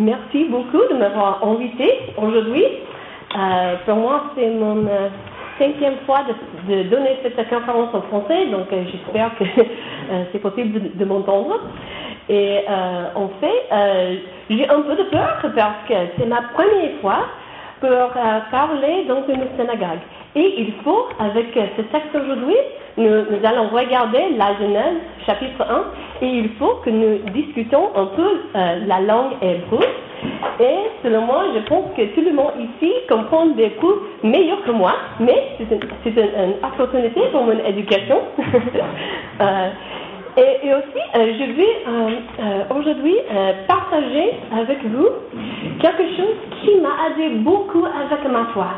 merci beaucoup de m'avoir invité aujourd'hui. Euh, pour moi, c'est mon euh, cinquième fois de, donner cette conférence en français, donc euh, j'espère que c'est possible de, m'entendre. Et en fait, j'ai un peu de peur parce que c'est ma première fois pour parler dans une synagogue. Et il faut, avec ce texte aujourd'hui, nous, allons regarder la Genèse chapitre 1 et il faut que nous discutons un peu euh, la langue hébreu. Et selon moi, je pense que tout le monde ici comprend des coups meilleurs que moi, mais c'est une, une, opportunité pour mon éducation. euh, et, et, aussi, euh, je vais euh, aujourd'hui euh, partager avec vous quelque chose qui m'a aidé beaucoup avec ma foi.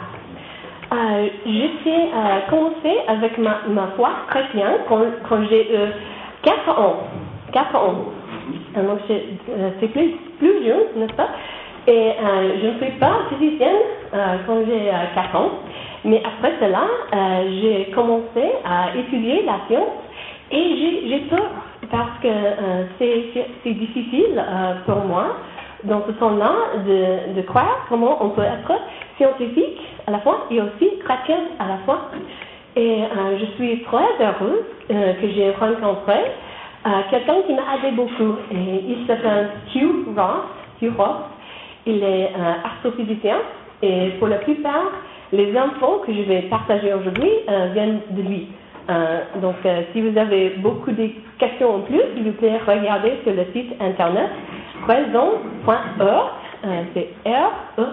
Euh, J'étais commencé avec ma, ma foi chrétienne quand, quand j'ai eu 4 ans. 4 ans. Donc c'est plus, plus jeune, n'est-ce pas? Et je ne suis pas physicienne quand j'ai 4 ans. Mais après cela, j'ai commencé à étudier la science et j'ai peur parce que euh, c'est difficile euh, pour moi, dans ce temps-là, de, croire comment on peut être scientifique à la fois et aussi chrétien à la fois. Et euh, je suis très heureuse que j'ai rencontré quelqu'un qui m'a aidé beaucoup. Et il s'appelle Hugh Ross. Hugh Ross. Il est astrophysicien et pour la plupart, les infos que je vais partager aujourd'hui viennent de lui. Euh, donc, euh, si vous avez beaucoup de questions en plus, s'il vous plaît, regardez sur le site internet raison.org. Euh, c'est R-E-A-S-O-N-S.org.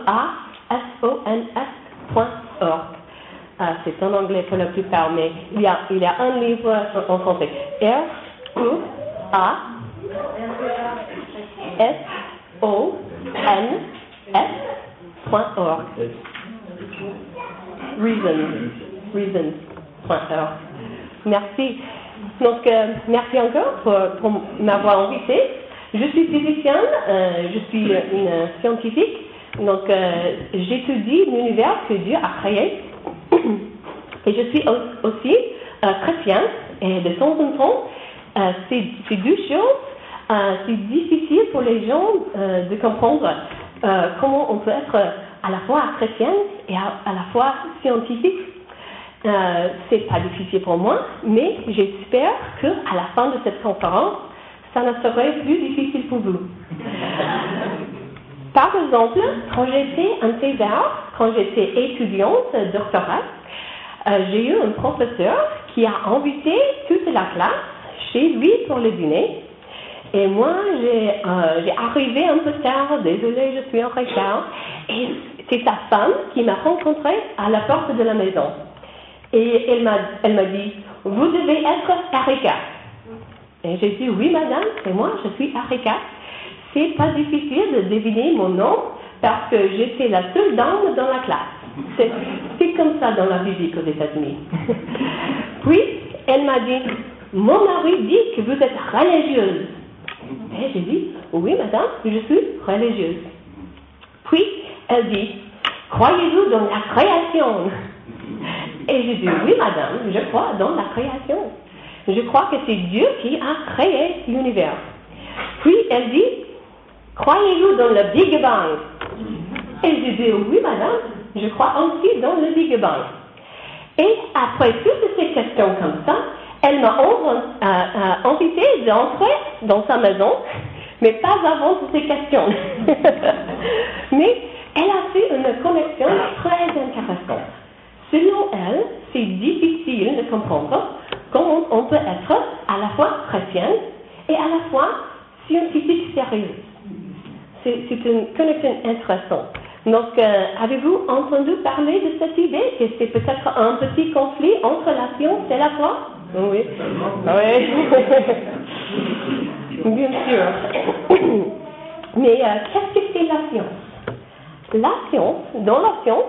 c'est en anglais pour la plupart, mais il y a, il y a un livre en français. R-E-A-S-O-N-S.org. Reasons. Reasons.org. Merci. Donc, euh, merci encore pour, m'avoir invité. Je suis physicienne, euh, je suis une scientifique, donc euh, j'étudie l'univers que Dieu a créé. Et je suis aussi chrétienne, et de temps en temps, c'est deux choses. c'est difficile pour les gens de comprendre comment on peut être à la fois chrétienne et à la fois scientifique. Euh, c'est pas difficile pour moi, mais j'espère que à la fin de cette conférence, ça ne serait plus difficile pour vous. Par exemple, quand j'étais en César, quand j'étais étudiante doctorate, euh, j'ai eu un professeur qui a invité toute la classe chez lui pour le dîner. Et moi, j'ai euh, arrivé un peu tard, désolée, je suis en retard. Et c'est sa femme qui m'a rencontré à la porte de la maison. Et elle m'a, elle m'a dit, vous devez être Arika. Et j'ai dit, oui madame, c'est moi, je suis Arika. C'est pas difficile de deviner mon nom parce que j'étais la seule dame dans la classe. C'est, c'est comme ça dans la physique aux États-Unis. Puis, elle m'a dit, mon mari dit que vous êtes religieuse. Et j'ai dit, oui madame, je suis religieuse. Puis, elle dit, croyez-vous dans la création? Et j'ai dit, oui, madame, je crois dans la création. Je crois que c'est Dieu qui a créé l'univers. Puis elle dit, croyez-vous dans le Big Bang? Et j'ai dit, oui, madame, je crois aussi dans le Big Bang. Et après toutes ces questions comme ça, elle m'a euh, euh, invité d'entrer dans sa maison, mais pas avant toutes ces questions. mais elle a fait une connexion très intéressante. Selon elle, c'est difficile de comprendre comment on peut être à la fois chrétienne et à la fois scientifique sérieuse. C'est une connexion intéressante. Donc, euh, avez-vous entendu parler de cette idée que c'est peut-être un petit conflit entre la science et la foi? Oui. Oui. Bien sûr. Mais euh, qu'est-ce que c'est la science? La science, dans la science,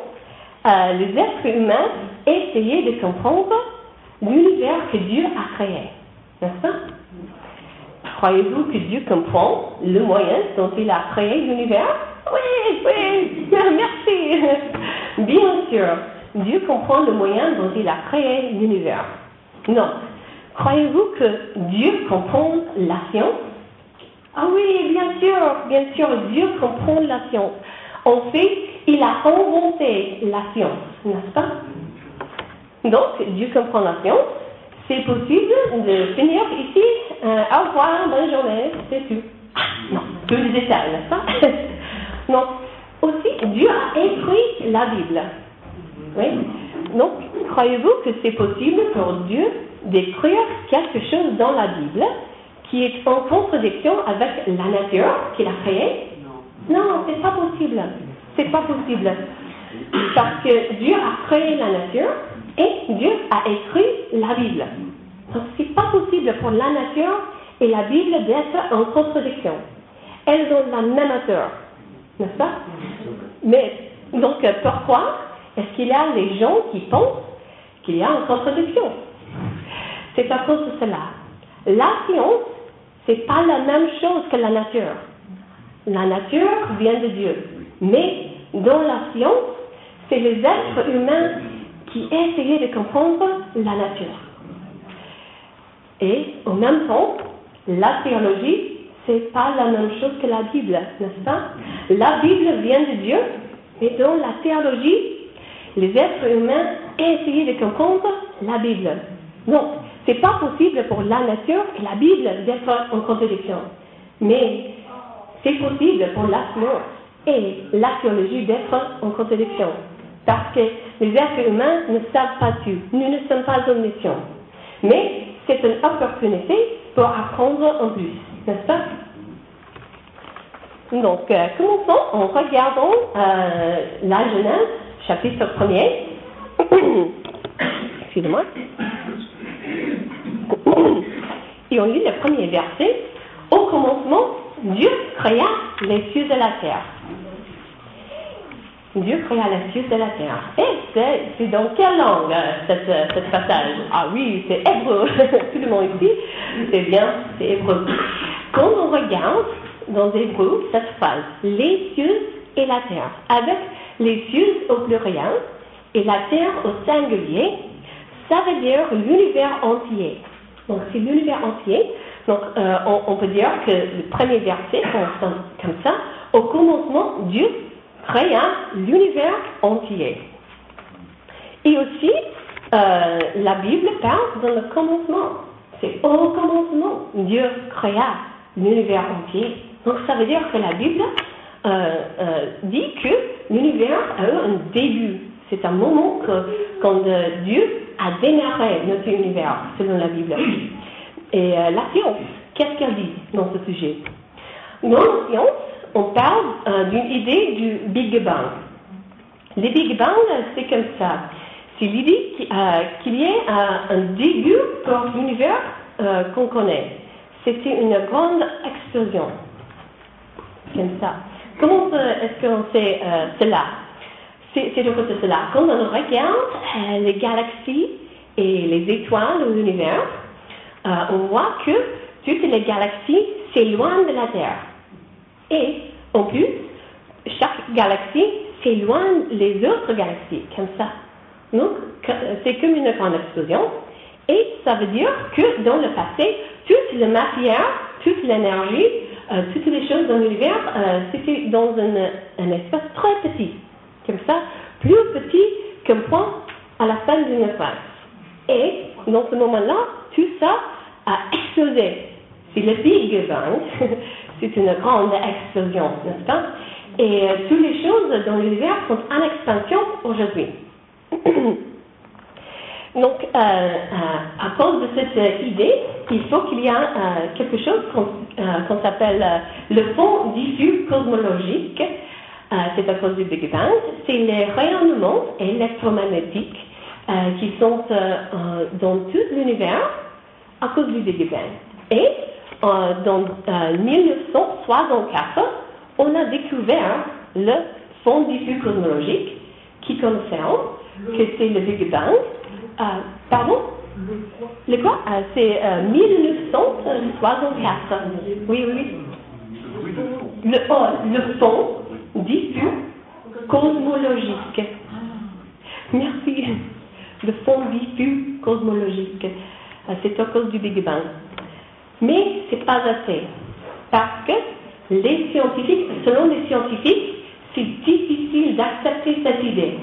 euh, les êtres humains essayaient de comprendre l'univers que Dieu a créé. N'est-ce pas? Croyez-vous que Dieu comprend le moyen dont il a créé l'univers? Oui, oui, merci. Bien sûr, Dieu comprend le moyen dont il a créé l'univers. Non. Croyez-vous que Dieu comprend la science? Ah oui, bien sûr, bien sûr, Dieu comprend la science. En fait, il a inventé la science, n'est-ce pas? Donc, Dieu comprend la science. C'est possible de finir ici. Euh, au revoir, bonne journée, c'est tout. Ah, non, peu de détails, n'est-ce pas? Non. Aussi, Dieu a écrit la Bible. Oui. Donc, croyez-vous que c'est possible pour Dieu d'écrire quelque chose dans la Bible qui est en contradiction avec la nature qu'il a créée? Non, c'est pas possible. C'est pas possible. Parce que Dieu a créé la nature et Dieu a écrit la Bible. Donc, c'est pas possible pour la nature et la Bible d'être en contradiction. Elles ont la même auteur, n'est-ce pas? Mais, donc, pourquoi est-ce qu'il y a des gens qui pensent qu'il y a une contradiction? C'est à cause de cela. La science, c'est pas la même chose que la nature. La nature vient de Dieu. Mais dans la science, c'est les êtres humains qui essayaient de comprendre la nature. Et en même temps, la théologie, c'est pas la même chose que la Bible, n'est-ce pas? La Bible vient de Dieu, mais dans la théologie, les êtres humains essayaient de comprendre la Bible. Donc, c'est pas possible pour la nature et la Bible d'être en contradiction. Mais c'est possible pour la science et l'archéologie d'être en contradiction. Parce que les êtres humains ne savent pas tout. Nous ne sommes pas omniscients. Mais c'est une opportunité pour apprendre en plus, n'est-ce pas? Donc, euh, commençons en regardant euh, la Genèse, chapitre 1er. Excusez-moi. Et on lit le premier verset. Au commencement, Dieu créa les cieux de la terre. Dieu créa les cieux de la terre. Et c'est dans quelle langue cette, cette passage? Ah oui, c'est hébreu. Tout le monde ici, c'est bien, c'est hébreu. Quand on regarde dans hébreu cette phrase, les cieux et la terre, avec les cieux au pluriel et la terre au singulier, ça veut dire l'univers entier. Donc c'est l'univers entier. Donc euh, on, peut dire que le premier verset commence comme ça. Au commencement, Dieu créa l'univers entier. Et aussi, euh, la Bible parle dans le commencement. C'est au commencement, Dieu créa l'univers entier. Donc ça veut dire que la Bible euh, dit que l'univers a eu un début. C'est un moment quand Dieu a démarré notre univers, selon la Bible. Et euh, la science, qu'est-ce qu'elle dit dans ce sujet? Dans la science, on parle euh, d'une idée du Big Bang. Le Big Bang, c'est comme ça. C'est l'idée qu'il y ait un début pour l'univers euh, qu'on connaît. C'était une grande explosion. Comme ça. Comment est-ce qu'on sait cela? C'est de côté cela. Quand on regarde les galaxies et les étoiles de l'univers, euh, on voit que toutes les galaxies s'éloignent de la Terre. Et en plus, chaque galaxie s'éloigne les autres galaxies, comme ça. Donc, c'est comme une grande explosion. Et ça veut dire que dans le passé, toute la matière, toute l'énergie, euh, toutes les choses dans l'univers, euh, c'était dans un espace très petit comme ça, plus petit qu'un point à la fin d'une phrase. Et dans ce moment-là, tout ça a explosé. C'est le Big Bang, c'est une grande explosion, n'est-ce pas? Et euh, toutes les choses dans l'univers sont en expansion aujourd'hui. Donc, euh, euh, à cause de cette idée, il faut qu'il y ait quelque chose qu'on s'appelle le fond diffus cosmologique, c'est à cause du Big Bang, c'est les rayonnements électromagnétiques qui sont dans tout l'univers à cause du Big Bang. Et dans 1964, on a découvert le fond diffus cosmologique qui concerne que c'est le Big Bang. pardon? Le quoi? C'est 1964. Oui, oui. Le, oh, le fond diffus cosmologique. Merci. Le fond diffus cosmologique. Euh, c'est à cause du Big Bang. Mais ce n'est pas assez. Parce que les scientifiques, selon les scientifiques, c'est difficile d'accepter cette idée.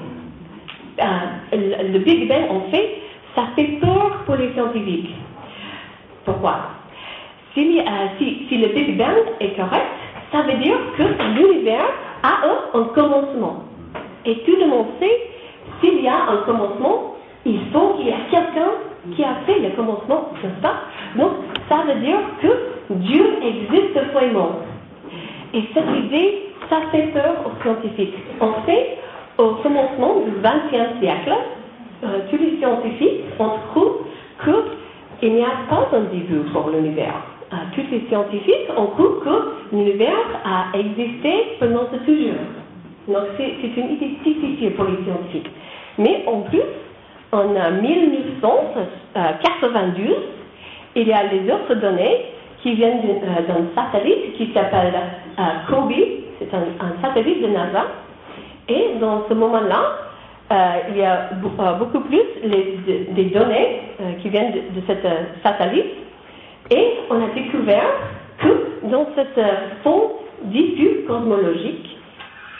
Euh, le Big Bang, en fait, ça fait peur pour les scientifiques. Pourquoi? Si, si, le Big Bang est correct, ça veut dire que l'univers a un, commencement. Et tout le monde sait, s'il y a un commencement, il faut qu'il y ait quelqu'un qui a fait le commencement, n'est-ce pas Donc, ça veut dire que Dieu existe vraiment. Et cette idée, ça fait peur aux scientifiques. En fait, au commencement du XXe siècle, euh, tous les scientifiques ont cru qu'il n'y a pas un début pour l'univers. Euh, tous les scientifiques ont cru que l'univers a existé pendant toujours. Donc c'est une idée difficile pour les scientifiques. Mais en plus, en 1992, il y a les autres données qui viennent euh, d'un satellite qui s'appelle COBE, c'est un, satellite de NASA. Et dans ce moment-là, euh, il y a euh, beaucoup plus des données qui viennent de, de cet satellite. Et on a découvert que dans cette fond diffus cosmologique,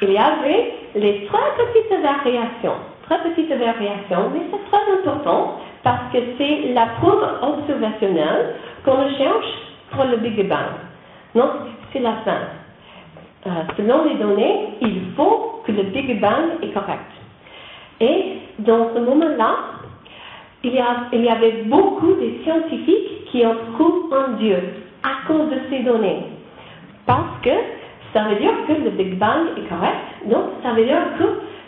il y avait les très petites variations. Très petites variations, mais c'est très important parce que c'est la preuve observationnelle qu'on cherche pour le Big Bang. Non, c'est la fin. Euh, selon les données, il faut que le Big Bang est correct. Et dans ce moment-là, il, y avait beaucoup de scientifiques qui ont cru en Dieu à cause de ces données. Parce que ça veut dire que le Big Bang est correct, donc ça veut dire que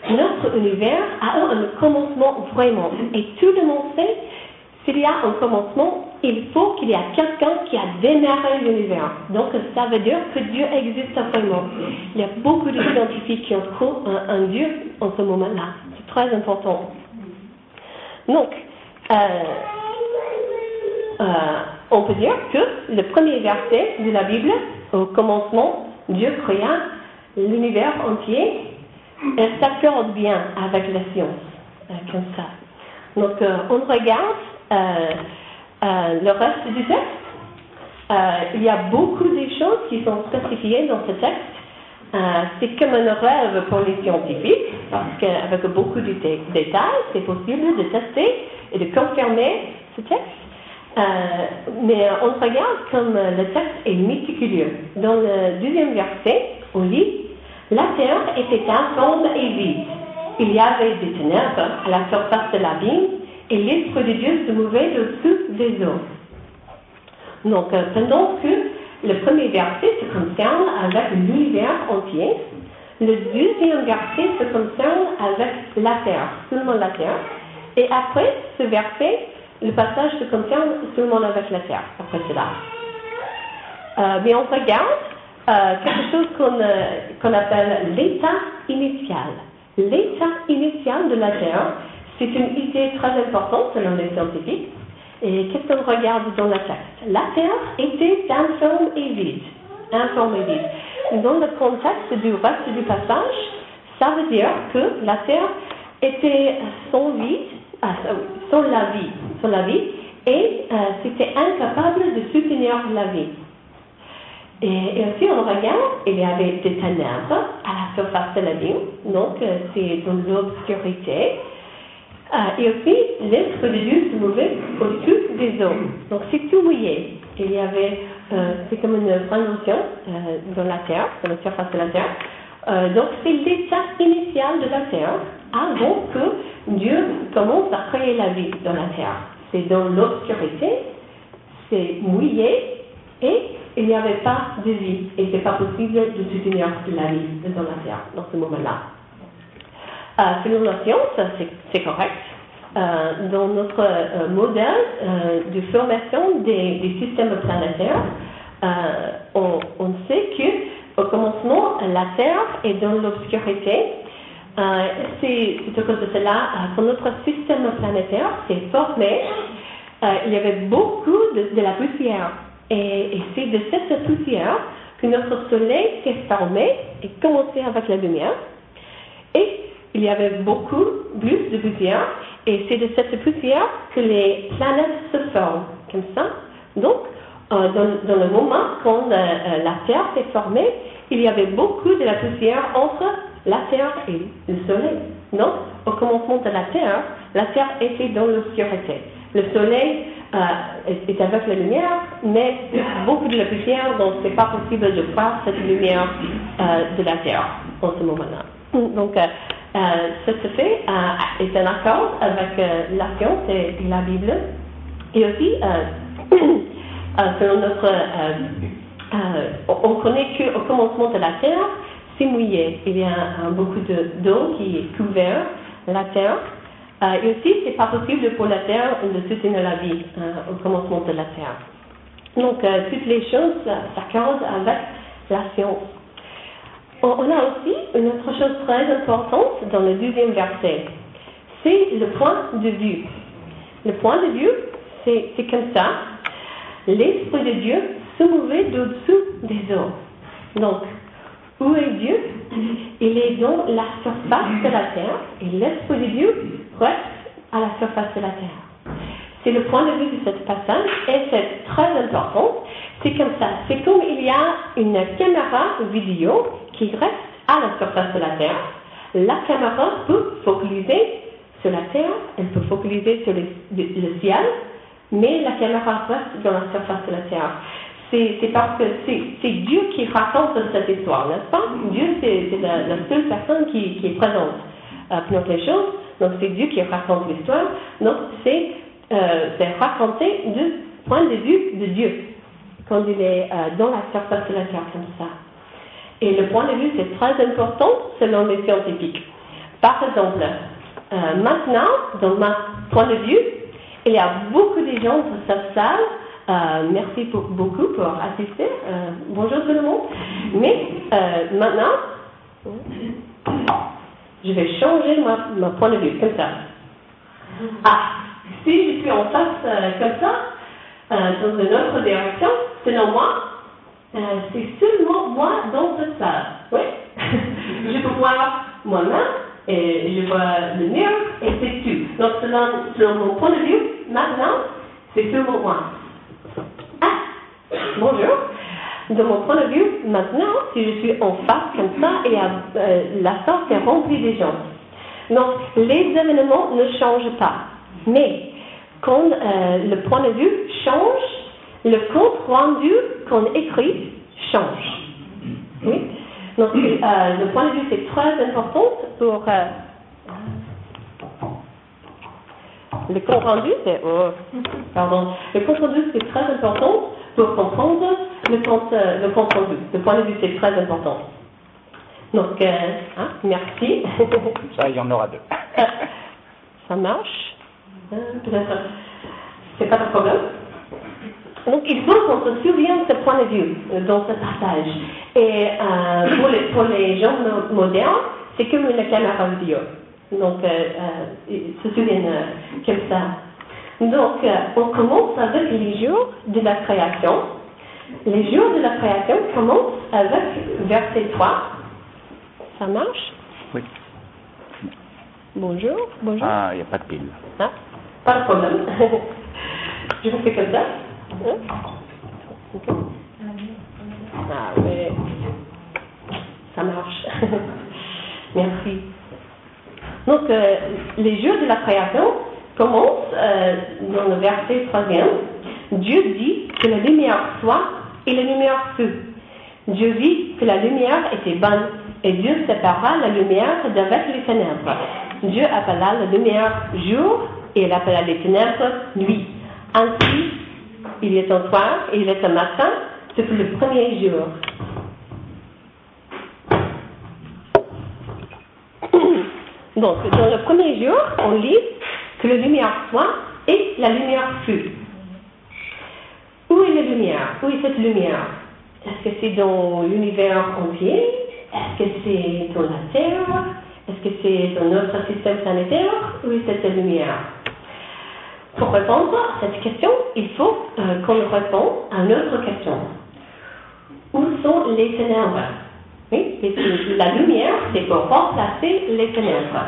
notre univers a un commencement vraiment. Et tout le monde sait s'il y a un commencement, il faut qu'il y ait quelqu'un qui a démarré l'univers. Donc, ça veut dire que Dieu existe vraiment. Il y a beaucoup de scientifiques qui ont cru un, Dieu en ce moment-là. C'est très important. Donc, euh, euh, on peut dire que le premier verset de la Bible, au commencement, Dieu créa l'univers entier, et s'accorde bien avec la science, euh, comme ça. Donc, on regarde euh, euh, le reste du texte. Euh, il y a beaucoup de choses qui sont spécifiées dans ce texte. c'est comme un rêve pour les scientifiques, parce qu'avec beaucoup de détails, c'est possible de tester et de confirmer ce texte. mais on regarde comme le texte est méticuleux. Dans le deuxième verset, on lit La terre était informe et vide. Il y avait des ténèbres à la surface de la l'abîme et l'Esprit de Dieu se mouvait au-dessus des eaux. Donc, euh, pendant que le premier verset se concerne avec l'univers entier, le deuxième verset se concerne avec la terre, seulement la terre. Et après ce verset, le passage se concerne seulement avec la terre, après cela. Euh, mais on regarde euh, quelque chose qu'on appelle l'état initial. L'état initial de la terre, c'est une idée très importante selon les scientifiques. Et qu'est-ce qu'on regarde dans la texte? La Terre était informe et vide. Informe et vide. Dans le contexte du reste du passage, ça veut dire que la Terre était sans vie, ah, sans la vie, sans la vie, et euh, c'était incapable de soutenir la vie. Et, aussi, on regarde, il y avait des ténèbres à la surface de la vie, donc euh, c'est dans l'obscurité. Ah, et aussi, l'être de Dieu se mouvait au-dessus des hommes. Donc c'est tout mouillé. Il y avait, euh, c'est comme une transition euh, dans la terre, dans la surface de la terre. Euh, donc c'est l'état initial de la terre avant que Dieu commence à créer la vie dans la terre. C'est dans l'obscurité, c'est mouillé et il n'y avait pas de vie. Et c'est pas possible de soutenir la vie la terre dans ce moment-là. Euh, selon la science, c'est correct. Euh, dans notre euh, modèle de formation des, systèmes planétaires, on, sait que au commencement, la Terre est dans l'obscurité. c'est à cause de cela que notre système planétaire s'est formé. il y avait beaucoup de, la poussière. Et, c'est de cette poussière que notre Soleil s'est formé et commencé avec la lumière. Et il y avait beaucoup plus de poussière, et c'est de cette poussière que les planètes se forment, comme ça. Donc, dans, dans, le moment quand la Terre s'est formée, il y avait beaucoup de la poussière entre la Terre et le Soleil. Non, au commencement de la Terre, la Terre était dans l'obscurité. Le Soleil euh, est avec la lumière, mais beaucoup de la poussière, donc c'est pas possible de voir cette lumière euh, de la Terre en ce moment-là. Donc, euh, ce fait est en accord avec la science et la Bible. Et aussi, selon notre, on connaît qu'au commencement de la Terre, c'est mouillé. Il y a beaucoup d'eau qui est couvert la terre. Euh, et aussi, c'est pas possible pour la terre de soutenir la vie euh, au commencement de la terre. Donc, euh, toutes les choses s'accordent avec la science. On, a aussi une autre chose très importante dans le deuxième verset. C'est le point de vue. Le point de vue, c'est comme ça. L'Esprit de Dieu se mouvait au-dessous des eaux. Donc, où est Dieu? Il est dans la surface de la terre et l'Esprit de Dieu reste à la surface de la terre. C'est le point de vue de cette passage et c'est très important. C'est comme ça. C'est comme il y a une caméra vidéo qui reste à la surface de la terre. La caméra peut focaliser sur la terre, elle peut focaliser sur le ciel, mais la caméra reste dans la surface de la terre c'est parce que c'est Dieu qui raconte cette histoire, n'est-ce pas? Dieu, c'est la, seule personne qui, est présente toutes les choses. Donc, c'est Dieu qui raconte l'histoire. Donc, c'est euh, raconté du point de vue de Dieu, quand il est euh, dans la surface de la terre comme ça. Et le point de vue, c'est très important selon les scientifiques. Par exemple, euh, maintenant, dans mon point de vue, il y a beaucoup de gens dans cette salle merci beaucoup pour assister. Euh, bonjour tout le monde. Mais maintenant, je vais changer mon point de vue, comme ça. Ah, si je suis en face comme ça, dans une autre direction, selon moi, c'est seulement moi dans cette salle. Oui. je peux voir moi-même et je vois le mur et c'est tout. Donc, selon, selon mon point de vue, maintenant, c'est seulement moi. Bonjour. De mon point de vue, maintenant, si je suis en face comme ça et euh, la salle est remplie de gens. Donc, les événements ne changent pas. Mais, quand euh, le point de vue change, le compte rendu qu'on écrit change. Oui? Donc, euh, le point de vue, c'est très important pour. le compte rendu, c'est. Oh, pardon. Le compte rendu, c'est très important pour comprendre le compte, euh, le compte rendu. Le point de vue, c'est très important. Donc, euh, hein, merci. Ça, il y en aura deux. Ça marche. Euh, c'est pas de problème. Donc, il faut qu'on se souvienne de ce point de vue dans ce passage. Et pour, les, pour, les, gens modernes, c'est comme une caméra vidéo. Donc, ils se souviennent comme ça. Donc, euh, on commence avec les jours de la création. Les jours de la création commencent avec verset 3. Ça marche? Oui. Bonjour, bonjour. Ah, il n'y a pas de pile. Ah, pas de problème. Je vous fais comme ça. Hein? Ah, mais ça marche. Merci. Donc, euh, les jours de la création commence euh, dans le verset 3 Dieu dit que la lumière soit et la lumière fut. Dieu vit que la lumière était bonne et Dieu sépara la lumière d'avec les ténèbres. Dieu appela la lumière jour et il appela les ténèbres nuit. Ainsi, il est un soir et il est un matin depuis le premier jour. Donc, dans le premier jour, on lit que la lumière soit et la lumière fut. Où est la lumière? Où est cette lumière? Est-ce que c'est dans l'univers entier Est-ce que c'est dans la Terre? Est-ce que c'est dans notre système planétaire Où est cette lumière? Pour répondre à cette question, il faut euh, qu'on réponde à une autre question. Où sont les ténèbres? Oui, la lumière, c'est pour remplacer les ténèbres.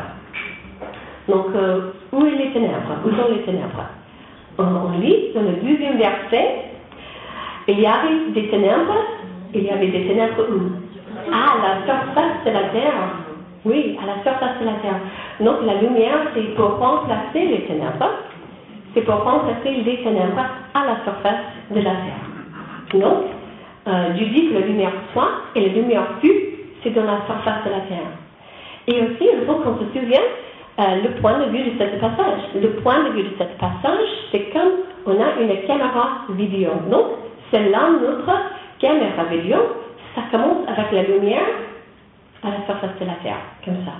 Donc, euh, où est les ténèbres? Sont les ténèbres? On, lit dans le deuxième verset il y avait des ténèbres, il y avait des ténèbres où? À la surface de la terre. Oui, à la surface de la terre. Donc la lumière, c'est pour remplacer les ténèbres. C'est pour remplacer les ténèbres à la surface de la terre. Donc, euh, Dieu dit que la lumière soit et la lumière fut, c'est dans la surface de la terre. Et aussi, il faut qu'on se souvienne euh, le point de vue de ce passage. Le point de vue de ce passage, c'est comme on a une caméra vidéo. Donc, c'est là notre caméra vidéo. Ça commence avec la lumière à la surface de la Terre, comme ça.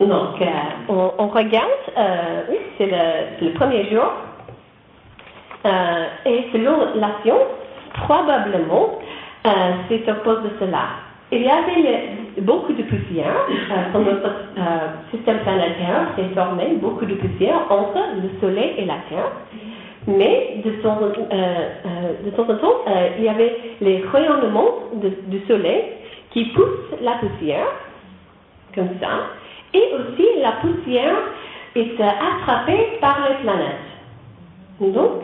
Donc, euh, on, regarde, euh, oui, c'est le, premier jour. et selon la probablement, c'est à cause de cela il y avait beaucoup de poussière euh, notre euh, système planétaire s'est formé beaucoup de poussière entre le Soleil et la Terre. Mais de temps, euh, euh, de temps en temps, il y avait les rayonnements du Soleil qui poussent la poussière, comme ça, et aussi la poussière est attrapée par les planètes. Donc,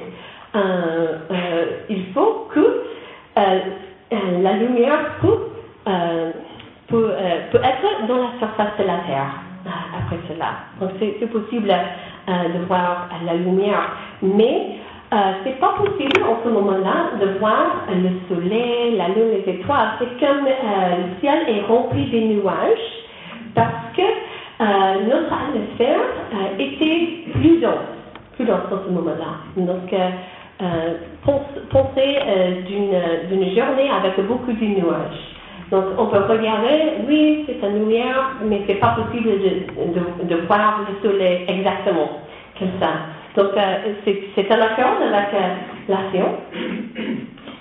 il faut que la lumière coupe euh, peut, euh, peut, être dans la surface de la Terre euh, après cela. Donc c'est possible de voir la lumière, mais euh, c'est pas possible en ce moment-là de voir le soleil, la lune, les étoiles. C'est comme le ciel est rempli de nuages parce que notre atmosphère était plus dense, plus dense en ce moment-là. Donc pensez d'une journée avec beaucoup de nuages. Donc, on peut regarder, oui, c'est une lumière, mais c'est pas possible de, de, voir le soleil exactement comme ça. Donc, euh, c'est un accord avec la science.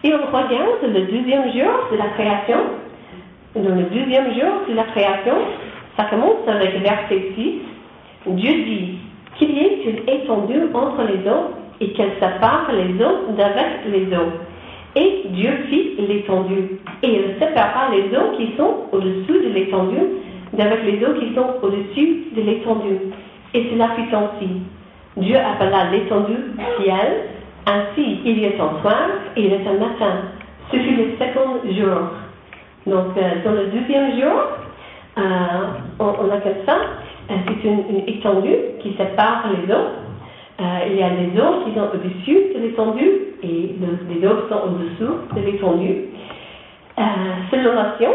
Et on regarde le deuxième jour de la création. Dans le deuxième jour de la création, ça commence avec verset 6. Dieu dit qu'il y ait une étendue entre les eaux et qu'elle sépare les eaux d'avec les eaux. Et Dieu fit l'étendue. Et il sépara les eaux qui sont au-dessous de l'étendue d'avec les eaux qui sont au-dessus de l'étendue. Et cela fit ainsi. Dieu appela l'étendue ciel. Ainsi, il y est un soir et il est un matin. Ce fut le second jour. Donc, euh, dans le deuxième jour, euh, on, a comme ça, euh, c'est une, étendue qui sépare les eaux. Il y a des eaux qui sont au-dessus de l'étendue et les eaux sont au-dessous de l'étendue. Euh, selon la science,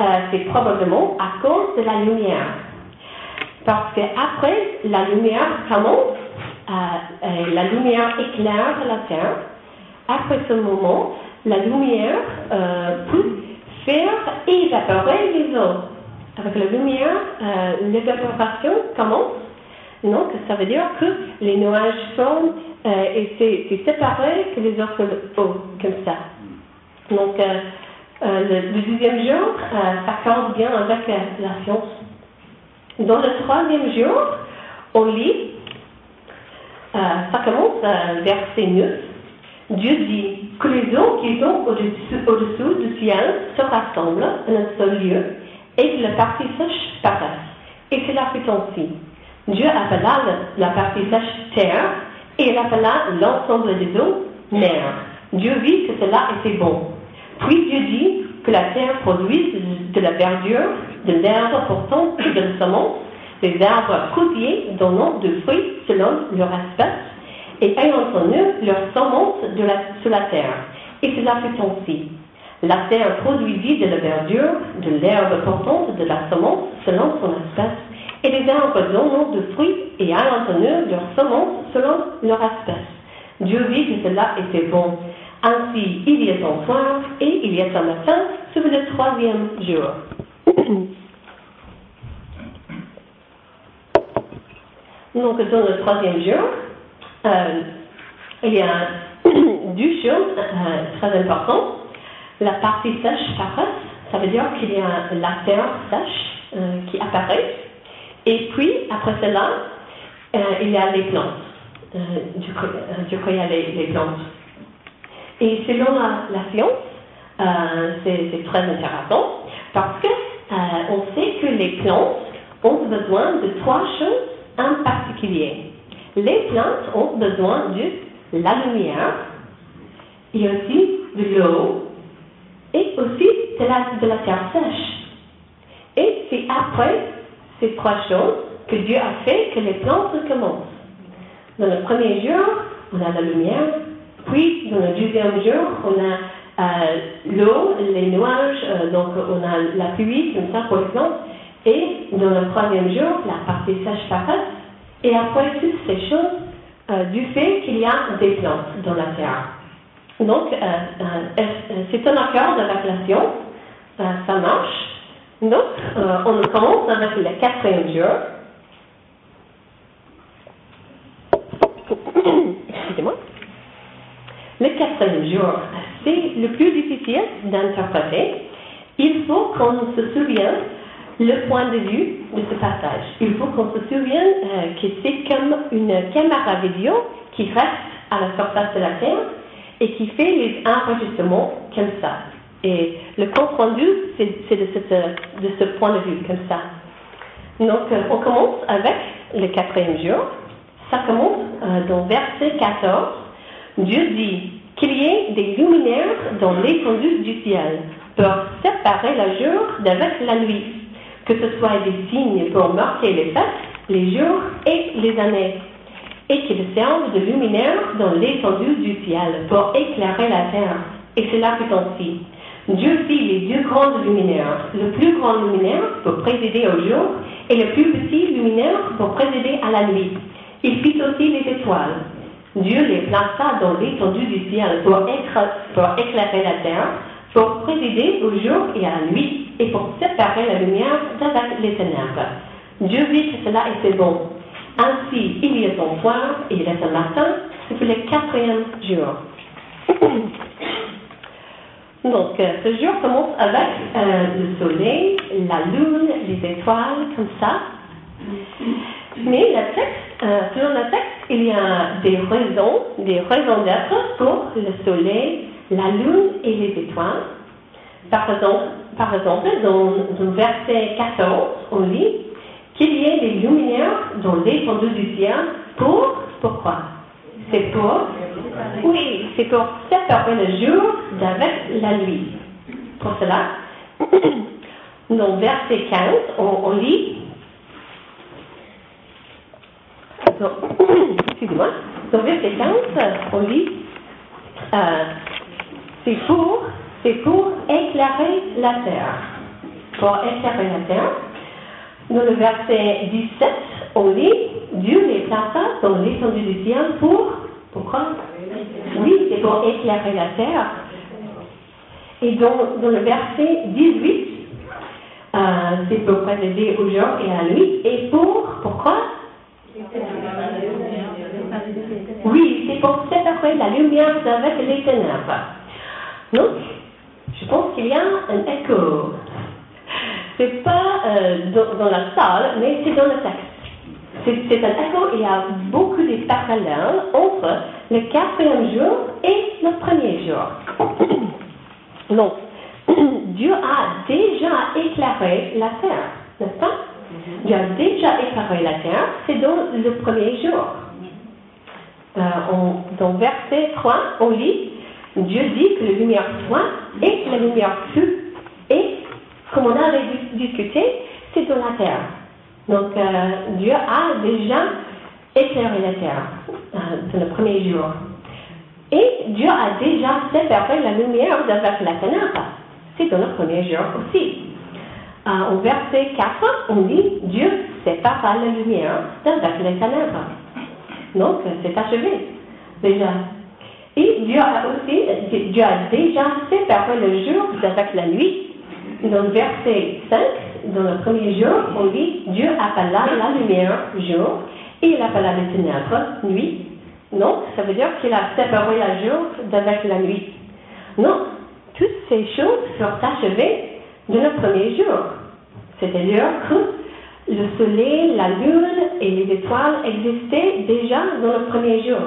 euh, c'est probablement à cause de la lumière. Parce qu'après, la lumière commence, euh, la lumière éclaire la Terre. Après ce moment, la lumière peut faire évaporer les eaux. Avec la lumière, l'évaporation commence. Donc, ça veut dire que les nuages forment et c'est séparé que les autres eaux, comme ça. Donc, euh, le, deuxième jour euh, s'accorde bien avec la science. Dans le troisième jour, on lit, euh, ça commence verset 9. Dieu dit que les eaux qui sont au-dessous du ciel se rassemblent en un seul lieu et que la partie sèche paraisse. Et cela fait ainsi. Dieu appela la partie sèche terre et il appela l'ensemble des eaux mer. Dieu vit que cela était bon. Puis Dieu dit que la terre produise de la verdure, de l'herbe portant de la semence, des arbres fruitiers donnant de fruits selon leur espèce, et ayant en eux leur semence sur la terre. Et cela fait ainsi. La terre produisit de la verdure, de l'herbe portante de la semence selon son espèce, et les arbres donnant de fruits et en eux leur semence selon leur espèce. Dieu vit que cela était bon. Ainsi, il y a un soir et il y a un matin sur le troisième jour. Donc, dans le troisième jour, euh, il y a deux choses euh, très importantes. La partie sèche paraît, ça veut dire qu'il y a la terre sèche euh, qui apparaît. Et puis, après cela, il y a les plantes. du, coup, il y a les plantes. Et selon la, science, euh, c'est très intéressant parce que euh, on sait que les plantes ont besoin de trois choses en particulier. les plantes ont besoin de la lumière et aussi de l'eau et aussi de la, de la terre sèche. Et c'est après ces trois choses que Dieu a fait que les plantes commencent. Dans le premier jour, on a la lumière, puis dans le deuxième jour, on a euh, l'eau, les nuages, euh, donc on a la pluie, comme ça pour exemple, et dans le troisième jour, la partie sèche paraît, et après toutes ces choses, euh, du fait qu'il y a des plantes dans la terre. Donc, c'est un accord avec la ça marche. Donc, on commence avec le quatrième jour. Excusez-moi. Le quatrième jour, c'est le plus difficile d'interpréter. Il faut qu'on se souvienne le point de vue de ce passage. Il faut qu'on se souvienne euh, que c'est comme une caméra vidéo qui reste à la surface de la Terre et qui fait les enregistrements comme ça. Et le compte rendu, c'est de, de, ce point de vue, comme ça. Donc, euh, on commence avec le quatrième jour. Ça commence euh, dans verset 14. Dieu dit qu'il y ait des luminaires dans l'étendue du ciel pour séparer le jour d'avec la nuit, que ce soit des signes pour marquer les fêtes, les jours et les années, et qu'ils servent de luminaires dans l'étendue du ciel pour éclairer la terre. Et cela ainsi. Dieu fit les deux grands luminaires, le plus grand luminaire pour présider au jour et le plus petit luminaire pour présider à la nuit. Il fit aussi les étoiles. Dieu les plaça dans l'étendue du ciel pour, éclairer la terre, pour présider au jour et à la nuit, et pour séparer la lumière d'avec les ténèbres. Dieu vit que cela était bon. Ainsi, il y a son soir et il est un matin, c'est le quatrième jour. Donc, euh, ce jour commence avec euh, le soleil, la lune, les étoiles, comme ça. Mais le texte, euh, selon le texte, il y a des raisons, des raisons d'être pour le soleil, la lune et les étoiles. Par exemple, par exemple dans, le verset 14, on lit qu'il y ait des luminaires dans l'étendue du ciel pour, pourquoi? C'est pour, oui, c'est pour séparer le jour d'avec la nuit. Pour cela, dans verset 15, on lit excusez-moi, dans verset 15, on lit, euh, c'est pour, c'est pour éclairer la terre. Pour éclairer la terre. Dans le verset 17, on lit, Dieu les plaça dans l'étendue du ciel pour, pourquoi Oui, c'est pour éclairer la terre. Et dans, dans le verset 18, euh, c'est pour présider au jour et à la nuit. Et pour, pourquoi oui, c'est pour séparer la lumière avec les ténèbres. Donc, je pense qu'il y a un écho. C'est pas euh, dans, la salle, mais c'est dans le texte. C'est un écho, il y a beaucoup de parallèles entre le quatrième jour et le premier jour. Donc, Dieu a déjà éclairé la terre, n'est-ce pas? Dieu a déjà éclairé la terre, c'est dans le premier jour. Euh, dans verset 3, on lit Dieu dit que la lumière soit et que la lumière fut. Et, comme on avait discuté, c'est dans la terre. Donc, euh, Dieu a déjà éclairé la terre euh, dans le premier jour. Et Dieu a déjà séparé la lumière d'avec la ténèbre. C'est dans le premier jour aussi. au verset 4, on dit Dieu sépare la lumière d'avec les ténèbres. Donc, c'est achevé, déjà. Et Dieu a aussi, Dieu a déjà séparé le jour avec la nuit. Dans le verset 5, dans le premier jour, on dit Dieu appela la lumière jour et il appela les ténèbres nuit. Non, ça veut dire qu'il a séparé le jour d'avec la nuit. Non, toutes ces choses furent achevées de le premier jour. C'est-à-dire que le soleil, la lune et les étoiles existaient déjà dans le premier jour.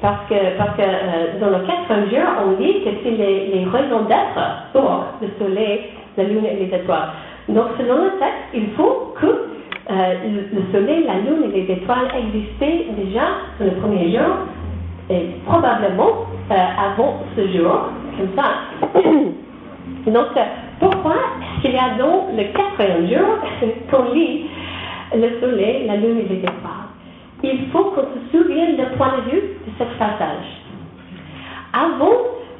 Parce que, parce que euh, dans le quatrième jour, on dit que c'est les, raisons d'être pour le soleil, la lune et les étoiles. Donc, selon le texte, il faut que euh, le, soleil, la lune et les étoiles existaient déjà le premier jour, et probablement euh, avant ce jour, comme ça. donc, pourquoi est-ce qu'il y a donc le quatrième jour qu'on lit le soleil, la lune et les étoiles? Il faut qu'on se souvienne du point de vue de ce passage. Avant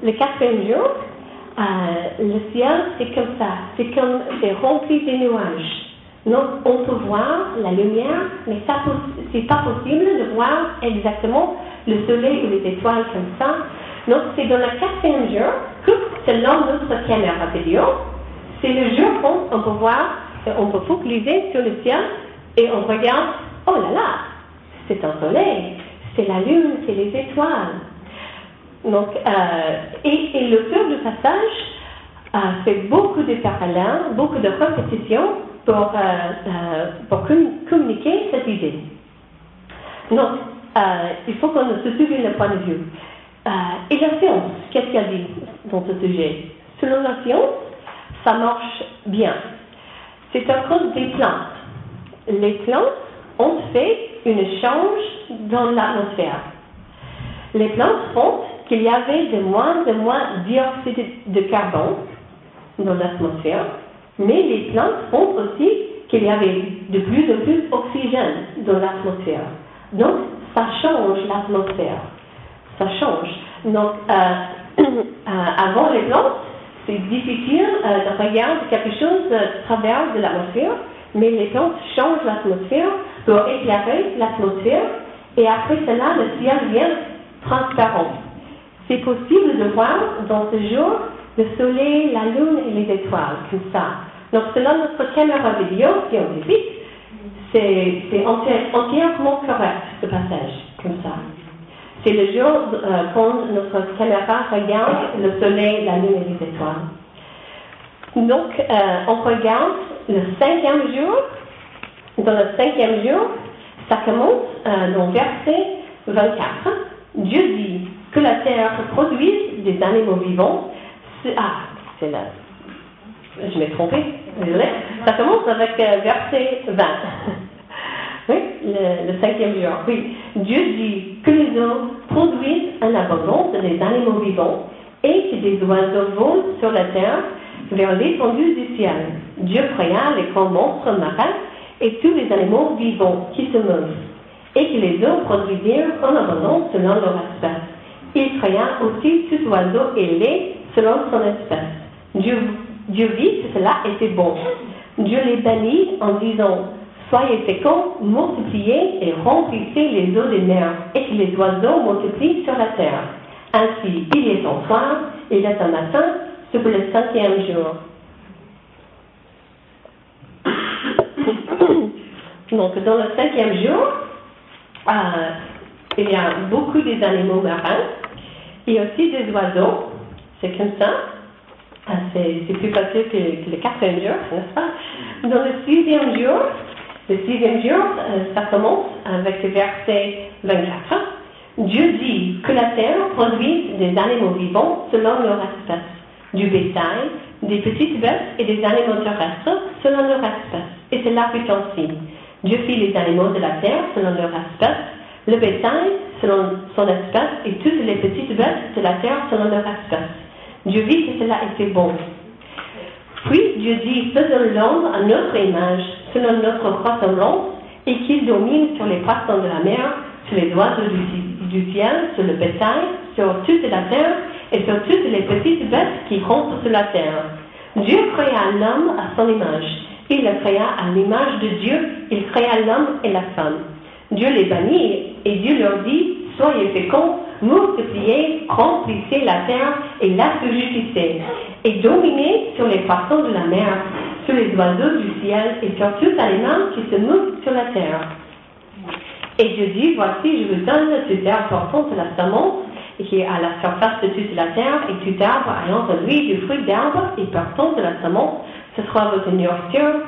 le quatrième jour, euh, le ciel, c'est comme ça. C'est comme, c'est rempli de nuages. Donc, on peut voir la lumière, mais ce n'est pas possible de voir exactement le soleil ou les étoiles comme ça. Donc, c'est dans le quatrième jour que, selon notre caméra vidéo, c'est le jour où on peut voir, on peut focaliser sur le ciel et on regarde, oh là là, c'est un soleil, c'est la lune, c'est les étoiles. Donc, euh, et, l'auteur du passage a fait beaucoup de parallèles, beaucoup de répétitions pour, euh, euh, pour communiquer cette idée. Donc, il faut qu'on se souvienne le point de vue. et la science, qu'est-ce qu'elle dit dans ce sujet? Selon la science, ça marche bien. C'est à cause des plantes. Les plantes ont fait une change dans l'atmosphère. Les plantes font qu'il y avait de moins en moins de dioxyde de carbone dans l'atmosphère, mais les plantes font aussi qu'il y avait de plus en plus d'oxygène dans l'atmosphère. Donc, ça change l'atmosphère. Ça change. Donc, euh, euh, avant les plantes, c'est difficile euh, de regarder quelque chose à travers de l'atmosphère, mais les plantes changent l'atmosphère pour éclairer l'atmosphère, et après cela, le ciel devient transparent. C'est possible de voir dans ce jour le soleil, la lune et les étoiles, comme ça. Donc, selon notre caméra vidéo scientifique, c'est entièrement correct, ce passage, comme ça. C'est le jour euh, quand notre caméra regarde le soleil, la lune et les étoiles. Donc, euh, on regarde le cinquième jour. Dans le cinquième jour, ça commence euh, dans verset 24. Dieu dit que la terre produise des animaux vivants. Ah, c'est là. Je m'ai trompé, désolé. Ça commence avec verset 20. Oui, le, cinquième jour. Oui. Dieu dit que les hommes produisent un abondance des animaux vivants et que des oiseaux volent sur la terre vers l'étendue du ciel. Dieu créa les grands monstres marins et tous les animaux vivants qui se meuvent, et que les hommes produisirent en abondance selon leur espèce. Il créa aussi tout oiseau ailé selon son espèce. Dieu, Dieu vit que cela était bon. Dieu les bénit en disant Soyez féconds, multipliez et remplissez les eaux des mers, et que les oiseaux multiplient sur la terre. Ainsi, il est en soir, il est un matin, sur le cinquième jour. Donc, dans le cinquième jour, euh, il y a beaucoup des animaux marins et aussi des oiseaux. C'est comme ça. Euh, c'est plus facile que, que, le quatrième jour, n'est-ce pas? Dans le sixième jour, le sixième jour, euh, ça commence avec le verset 24. Dieu dit que la terre produise des animaux vivants selon leur espèce, du bétail, des petites bêtes et des animaux terrestres selon leur espèce. Et cela fut ainsi. Dieu fit les animaux de la terre selon leur espèce, le bétail selon son espèce et toutes les petites bêtes de la terre selon leur espèce. Dieu vit que cela était bon. Puis Dieu dit, faisons l'homme à notre image, selon notre ressemblance, et qu'il domine sur les poissons de la mer, sur les oiseaux du, ciel, sur le bétail, sur toute la terre, et sur toutes les petites bêtes qui rentrent sur la terre. Dieu créa l'homme à son image. Il le créa à l'image de Dieu, il créa l'homme et la femme. Dieu les bannit, et Dieu leur dit, soyez féconds, multipliez, remplissez la terre et la subjuguez, et dominez sur les poissons de la mer, sur les oiseaux du ciel et sur tout animal qui se meuvent sur la terre. Et je dis, voici, je vous donne toute herbe portant de la semence, qui est à la surface de toute la terre, et tout arbre ayant en lui du fruit d'arbre et portant de la semence, ce sera votre nourriture,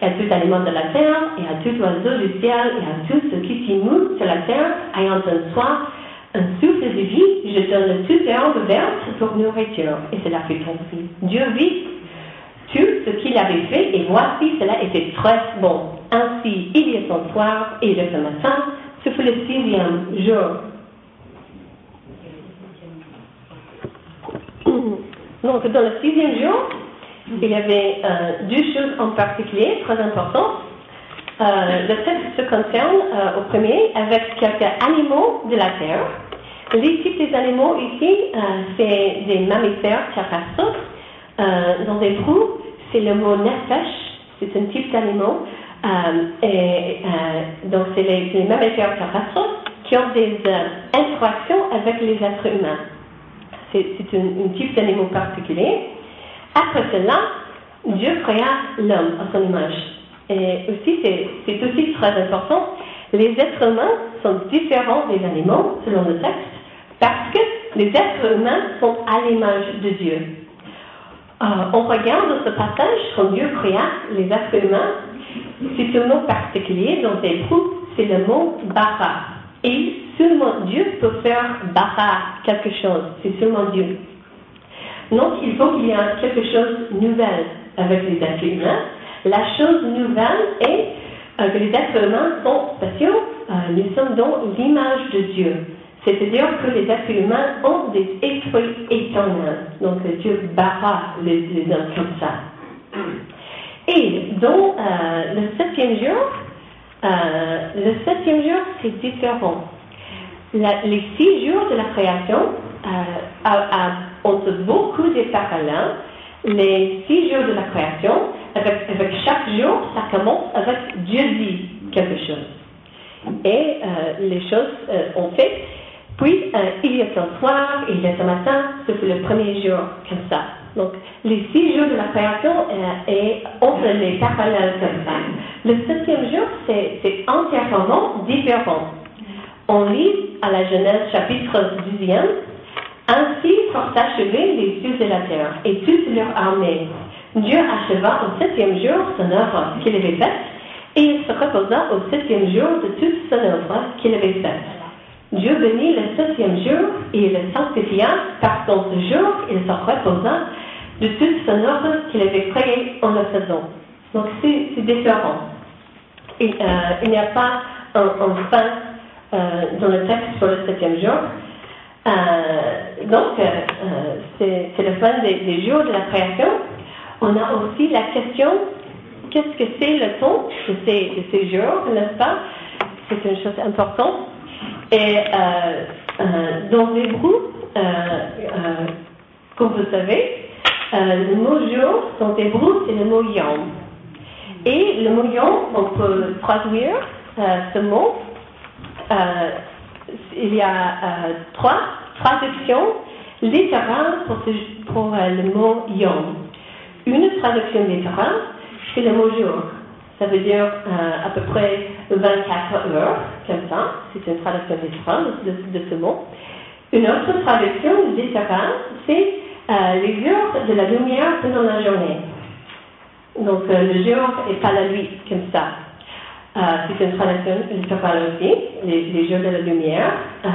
à tout aliment de la terre, et à tout oiseau du ciel, et à tout ce qui meut sur la terre, ayant un soin, un souffle de vie, je donne toute herbe verte pour nourriture. Et cela fait ainsi. Dieu vit tout ce qu'il avait fait, et voici, cela était très bon. Ainsi, il y a son soir et le matin, ce fut le sixième jour. Donc, dans le sixième jour, il y avait euh, deux choses en particulier très importantes. Euh, le texte se concerne euh, au premier avec quelques animaux de la terre. Les types des animaux ici, c'est des mammifères terrestres. dans les brous, c'est le mot nefesh, c'est un type d'animaux. et donc, c'est les, mammifères terrestres qui ont des interactions avec les êtres humains. C'est un, un type d'animaux particulier. Après cela, Dieu créa l'homme à son image. Et aussi, c'est aussi très important, les êtres humains sont différents des animaux, selon le texte, parce que les êtres humains sont à l'image de Dieu. Euh, on regarde ce passage quand Dieu créa les êtres humains. C'est un mot particulier dans les groupes, c'est le mot bara. Et seulement Dieu peut faire bara quelque chose. C'est seulement Dieu. Donc, il faut qu'il y ait quelque chose de nouvel avec les êtres humains. La chose nouvelle est euh, que les êtres humains sont spéciaux. Euh, nous sommes dans l'image de Dieu. C'est-à-dire que les êtres humains ont des esprits éternels. Donc, Dieu barra les, hommes comme ça. Et dans euh, le septième jour, le septième jour, c'est différent. les six jours de la création ont beaucoup de parallèles. Les six jours de la création, avec, chaque jour, ça commence avec Dieu dit quelque chose. Et euh, les choses euh, ont fait. Puis, euh, il y a un soir, il y a un matin, c'est le premier jour, comme ça. Donc, les six jours de la création et entre les parallèles comme ça. Le septième jour, c'est entièrement différent. On lit à la Genèse chapitre 10 ainsi furent achevés les cieux de la terre et toute leur armée. Dieu acheva au septième jour son œuvre qu'il avait faite, et il se reposa au septième jour de toute son œuvre qu'il avait faite. Dieu bénit le septième jour et le sanctifia, parce qu'en ce jour, il se reposa de toute son œuvre qu'il avait créée en le faisant. Donc c'est différent. Euh, il n'y a pas un, fin euh, dans le texte sur le septième jour. Euh, donc, euh, euh, c'est le fin des, jours de la création. On a aussi la question qu'est-ce que c'est le temps de ces, jours, n'est-ce pas? C'est une chose importante. Et dans l'hébreu, comme vous savez, le mot jour, dans l'hébreu, c'est le mot yom. Et le mot yom, on peut traduire ce mot il y a euh, trois traductions littérales pour, euh, le mot yom. Une traduction littérale, c'est le mot jour. Ça veut dire euh, à peu près 24 heures, comme ça. C'est une traduction littérale de, ce mot. Une autre traduction littérale, c'est les heures de la lumière pendant la journée. Donc le jour et pas la nuit, comme ça. Euh, c'est une traduction littérale aussi, les, les, de la lumière, euh,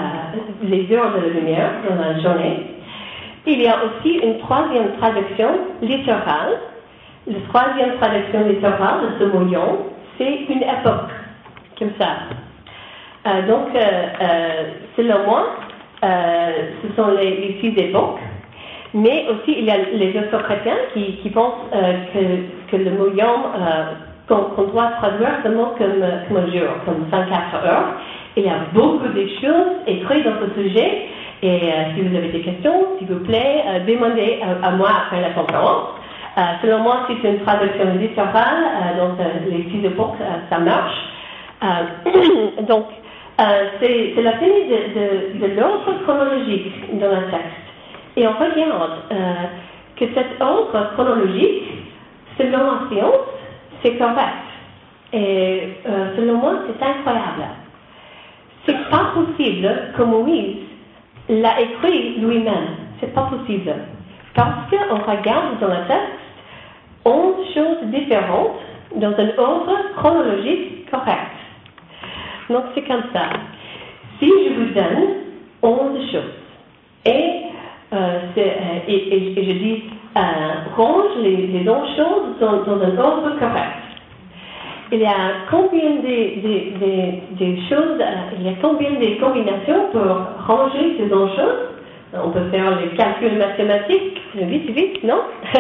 les heures de la lumière dans la journée. Il y a aussi une troisième traduction littérale. La troisième traduction littérale de ce mot c'est une époque, comme ça. Euh, donc, selon moi, ce sont les, six époques. Mais aussi, il y a les autres chrétiens qui, pensent que, que, le mot qu'on doit traduire seulement comme, comme jour, comme 24 heures. Il y a beaucoup de choses écrites dans ce sujet. Et euh, si vous avez des questions, s'il vous plaît, euh, demandez à, moi après la conférence. Euh, selon moi, c'est une traduction littérale, donc les six époques, ça marche. donc, c'est la de, de, l'ordre chronologique dans le texte. Et on regarde que cet ordre chronologique, selon la science, c'est correct. Et euh, selon moi, c'est incroyable. C'est pas possible que Moïse l'a écrit lui-même. C'est pas possible. Parce qu'on regarde dans le texte 11 choses différentes dans un ordre chronologique correct. Donc c'est comme ça. Si je vous donne 11 choses euh, et je dis euh, les, les choses dans, un ordre correct. il y a combien de, choses, il y a combien de combinations pour ranger ces deux choses? On peut faire les calculs mathématiques, vite, vite, non?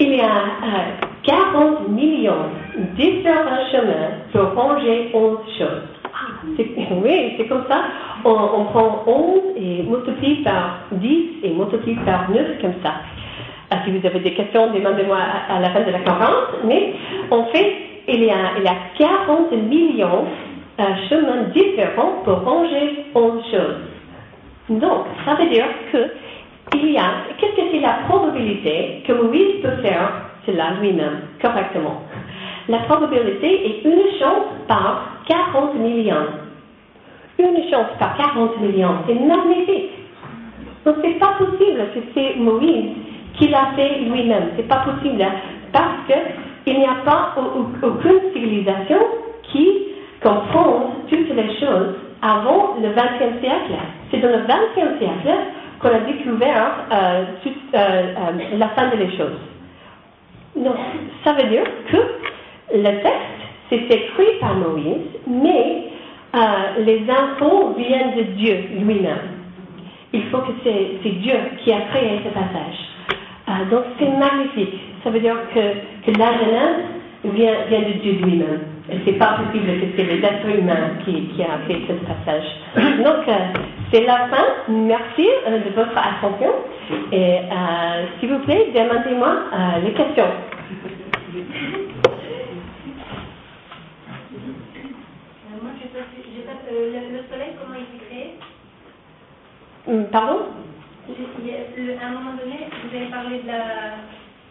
Il y a 40 millions de différents chemins pour ranger 11 choses. Oui, c'est comme ça. On, prend 11 et multiplie par 10 et multiplie par 9 comme ça. Ah, si vous avez des questions, demandez-moi à, la fin de la conférence. Mais en fait, il y a, il y a 40 millions de euh, chemins différents pour ranger 11 choses. Donc, ça veut dire que il y a, qu'est-ce que c'est la probabilité que Moïse peut faire cela lui-même correctement? La probabilité est une chance par 40 millions. Une chance par 40 millions, c'est magnifique. Donc, c'est pas possible que c'est Moïse qui l'a fait lui-même. C'est pas possible hein, parce qu'il n'y a pas aucune civilisation qui comprend toutes les choses avant le XXe siècle. C'est dans le XXe siècle qu'on a découvert euh, euh, euh, la fin des choses. Donc, ça veut dire que le texte, c'est écrit par Moïse, mais les infos viennent de Dieu lui-même. Il faut que c'est Dieu qui a créé ce passage. Ah, donc c'est magnifique. Ça veut dire que, que la vient, vient de Dieu lui-même. Et c'est pas possible que c'est les êtres humains qui, qui a fait ce passage. Donc euh, c'est la fin. Merci euh, de votre attention. Et euh, s'il vous plaît, demandez-moi les questions. Moi, j'ai pas, le, soleil, comment il s'est créé hum, Pardon? À un moment donné, vous avez parlé de la,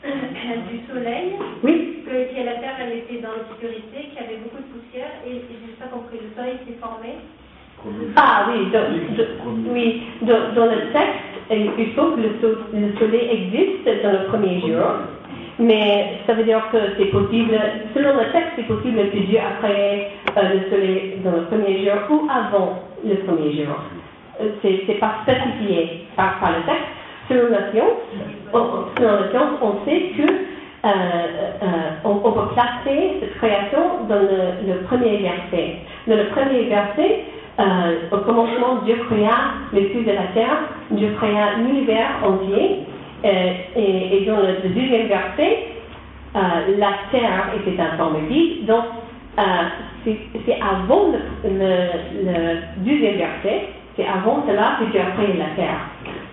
du soleil. Oui. Que, la Terre, elle était dans l'obscurité, qu'il y avait beaucoup de poussière, et, je n'ai pas compris, le soleil s'est formé. Ah oui, oui. Dans, le texte, il faut que le, soleil existe dans le premier jour, mais ça veut dire que c'est possible, selon le texte, c'est possible que Dieu a créé euh, le soleil dans le premier jour ou avant le premier jour. Euh, c'est pas spécifié par, le texte. Selon la science, on, selon la science, on sait que euh, euh, peut placer cette création dans le, premier verset. Dans le premier verset, au commencement, Dieu créa les cieux de la terre, Dieu créa l'univers entier, et, et, dans le, deuxième verset, la terre était un forme vide. Donc, c'est avant le, deuxième verset c'est avant cela que Dieu a créé la Terre.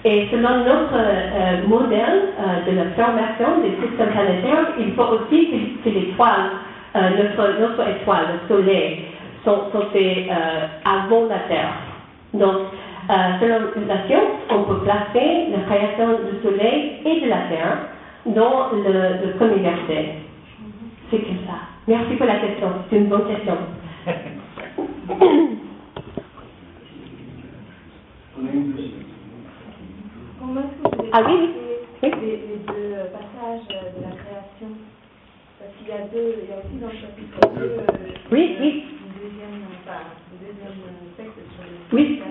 Et selon notre euh, modèle euh, de la formation des systèmes planétaires, il faut aussi que, l'étoile, euh, notre, notre, étoile, le Soleil, sont, sont faits avant la Terre. Donc, selon la science, on peut placer la création du Soleil et de la Terre dans le, le premier verset. C'est comme ça. Merci pour la question. C'est une bonne question. Comment est-ce que vous ah, oui, oui. Les, les, deux passages de la création? Parce qu'il y a deux, il y a aussi dans le chapitre 2 euh, oui, oui. le deuxième, enfin, le deuxième texte sur la oui.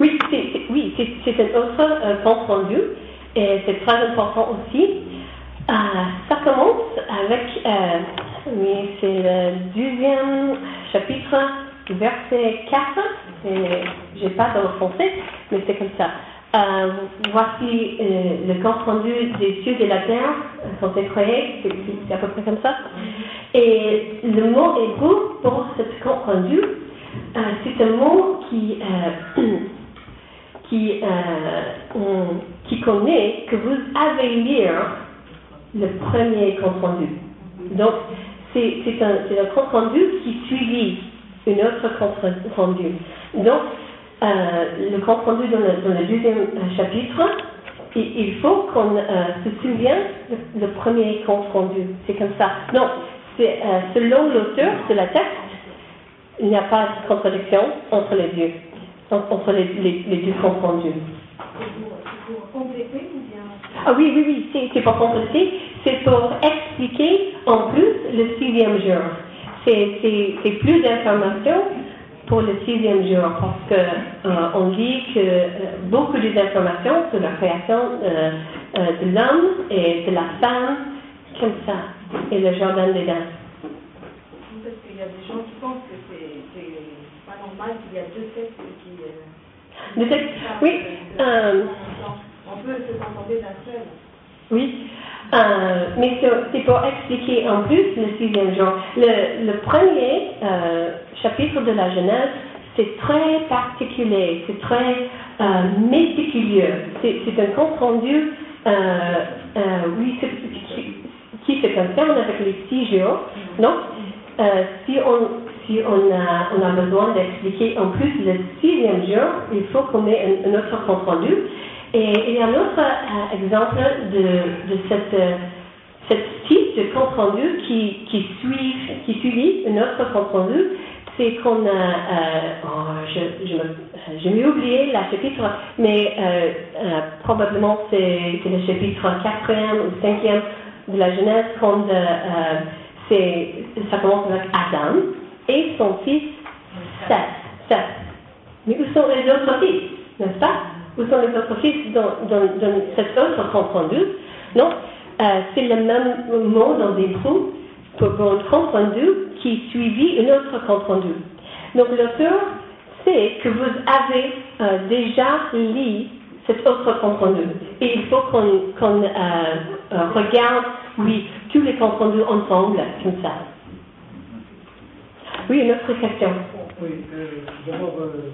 Oui, c'est, oui, c'est, un autre euh, compte rendu et c'est très important aussi. Euh, ça commence avec, euh, oui, c'est le deuxième chapitre verset 4, je n'ai pas dans le français, mais c'est comme ça. Euh, voici le compte rendu des cieux et de la terre sont c'est à peu près comme ça. Et le mot hébreu pour ce compte rendu, c'est un mot qui, qui, qui connaît que vous avez lire le premier compte rendu. Donc, c'est un, un compte rendu qui suivit une autre compte rendu. Donc, euh, le compte rendu dans le, deuxième euh, chapitre, il, faut qu'on euh, se souvienne le, premier compte rendu. C'est comme ça. Non, c'est selon l'auteur de la texte, il n'y a pas de contradiction entre les deux, entre les, deux pour compléter ou bien Ah oui, oui, oui, c'est pour compléter, c'est pour expliquer en plus le sixième jour. C'est plus d'informations pour le sixième jour parce que euh, on dit que euh, beaucoup des informations sur la création euh, de l'homme et de la femme comme ça, et le jardin. Parce qu'il y a des gens qui pensent que normal qu'il y a deux textes qui. euh, Deux textes, oui, euh, On peut se contenter d'un seul. Oui, euh, mais c'est pour expliquer en plus le sixième jour. Le, le premier euh, chapitre de la Genèse, c'est très particulier, c'est très euh, méticuleux. C'est un compte rendu, oui, qui, qui se concerne avec les six jours. Donc, si on, on a, besoin d'expliquer. En plus le sixième jour, il faut qu'on ait un, autre compte rendu. Et il y a un autre euh, exemple de, de cette, euh, cette type de compte rendu qui, suit, qui suit un autre compte rendu, c'est qu'on a, euh, oh, je, me- oublié la chapitre, mais euh, probablement c'est le chapitre quatrième ou cinquième de la Genèse quand c'est, ça commence avec Adam et son fils Seth. Mais où sont les autres fils, n'est-ce pas? Où sont les autres fils dans, dans, dans cet autre compte rendu Non, euh, c'est le même mot dans des trous pour, pour un compte rendu qui suivit un autre compte rendu. Donc l'auteur sait que vous avez euh, déjà lu cet autre compte rendu. Et il faut qu'on euh, euh, regarde, oui, tous les comptes rendus ensemble, comme ça. Oui, une autre question. Oui, euh, d'abord, euh,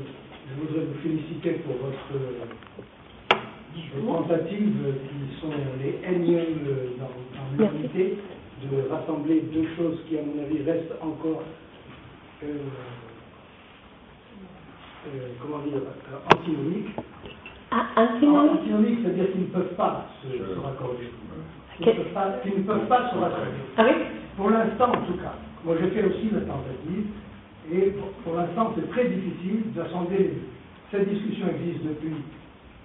je voudrais vous féliciter pour votre, euh, vos tentatives qui sont les énièmes dans, dans l'humanité de rassembler deux choses qui, à mon avis, restent encore, euh, euh, comment dire, euh, antinomiques. Ah, Ah, antinomique Antinomiques, c'est-à-dire qu'ils ne peuvent pas se, se raccorder. Ne peuvent pas, qu'ils ne peuvent pas se raccorder. Ah oui Pour l'instant, en tout cas, moi j'ai fait aussi la tentative, et pour, l'instant c'est très difficile d'assembler. Cette discussion existe depuis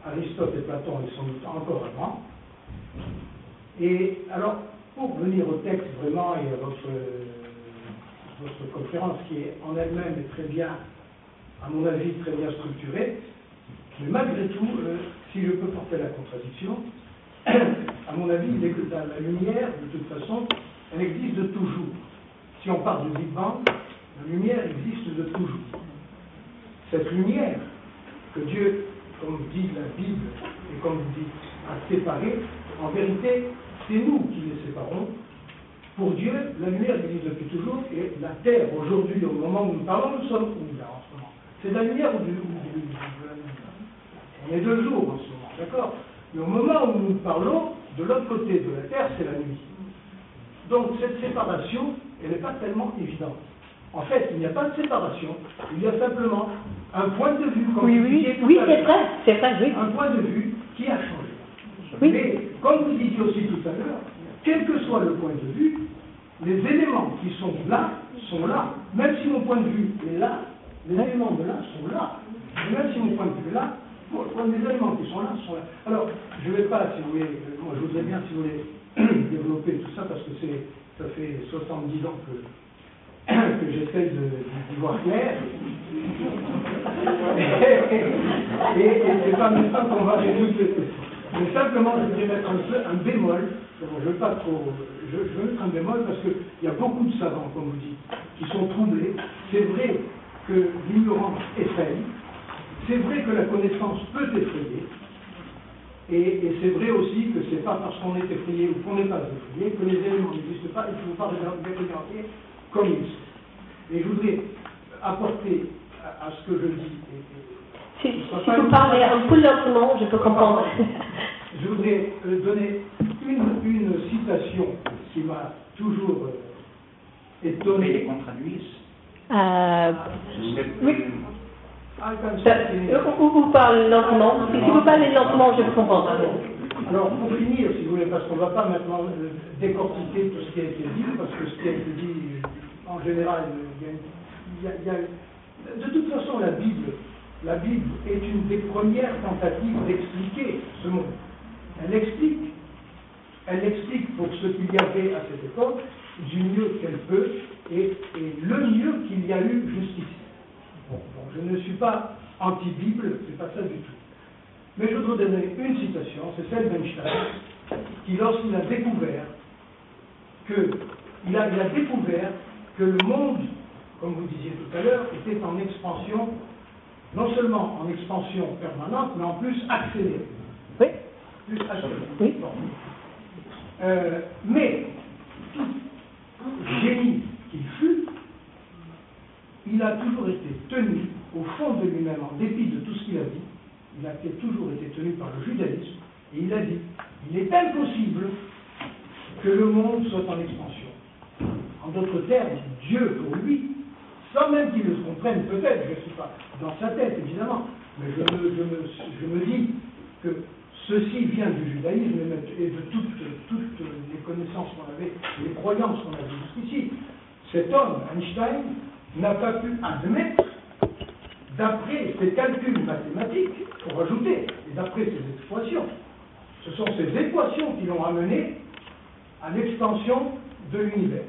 Aristote et Platon, ils sont encore avant. Et alors, pour venir au texte vraiment et à votre, votre conférence qui est en elle-même très bien, à mon avis, très bien structurée, mais malgré tout, euh, si je peux porter la contradiction, à mon avis, il que la, lumière, de toute façon, elle existe toujours. Si on parle du Big Bang, la lumière existe de toujours. Cette lumière que Dieu, comme dit la Bible et comme dites, a séparée, en vérité, c'est nous qui les séparons. Pour Dieu, la lumière existe depuis toujours et la Terre, aujourd'hui, au moment où nous parlons, nous sommes où là en ce moment? C'est la lumière ou du, on est deux jours en ce moment, d'accord? Mais au moment où nous parlons, de l'autre côté de la Terre, c'est la nuit. Donc cette séparation, elle n'est pas tellement évidente. En fait, il n'y a pas de séparation, il y a simplement un point de vue, comme Oui, oui, tout oui, c'est vrai, c'est vrai, oui. Un point de vue qui a changé. Oui. Mais, comme vous disiez aussi tout à l'heure, quel que soit le point de vue, les éléments qui sont là sont là. Même si mon point de vue est là, les éléments de là sont là. Et même si mon point de vue est là, les éléments qui sont là sont là. Alors, je ne vais pas, si vous voulez, euh, moi je voudrais bien, si vous voulez, développer tout ça parce que c'est, ça fait 70 ans que, j'essaie d'y voir clair. et, et c'est pas maintenant qu'on va résoudre. Mais simplement, je voudrais mettre un, un bémol. Je veux pas trop. Je veux mettre un bémol parce qu'il y a beaucoup de savants, comme vous dites, qui sont troublés. C'est vrai que l'ignorance effraie. C'est vrai que la connaissance peut effrayer. Et, et c'est vrai aussi que c'est pas parce qu'on est effrayé ou qu'on n'est pas effrayé que les éléments n'existent pas et qu'il ne faut pas les regarder comme ils sont. Et je voudrais apporter à, à ce que je dis. et- et- Si, si vous parlez un peu lentement, je peux comprendre. Je voudrais euh, donner une, une citation qui m'a toujours euh, Mais les étonné. contraduisent. Euh, Oui. Ou, ou parle lentement. Si, vous parlez lentement, je peux comprendre. Alors, pour finir, si vous voulez, parce qu'on ne va pas maintenant euh, décortiquer tout ce qui a été dit, parce que ce qui a été dit, euh, en général, il y a- de toute façon, la Bible, la Bible est une des premières tentatives d'expliquer ce monde. Elle explique, elle explique pour ce qu'il y avait à cette époque du mieux qu'elle peut et, et le mieux qu'il y a eu jusqu'ici. Bon, je ne suis pas anti-Bible, c'est pas ça du tout. Mais je voudrais donner une citation, c'est celle d'Einstein, qui lorsqu'il a découvert a, il a découvert que le monde, comme vous disiez tout à l'heure, était en expansion, non seulement en expansion permanente, mais en plus accélérée. Oui. Plus accélérée. Oui. Bon. Euh, mais, tout génie qu'il fut, il a toujours été tenu au fond de lui-même, en dépit de tout ce qu'il a dit, il a toujours été tenu par le judaïsme, et il a dit, il est impossible que le monde soit en expansion. En d'autres termes, Dieu pour lui, sans même qu'il le comprenne peut-être, je ne suis pas dans sa tête évidemment, mais je me dis que ceci vient du judaïsme et de toutes, toutes les connaissances qu'on avait, les croyances qu'on avait jusqu'ici. Cet homme, Einstein, n'a pas pu admettre, d'après ses calculs mathématiques, pour ajouter, et d'après ses expressions, ce sont ces équations qui l'ont amené à l'extension de l'univers.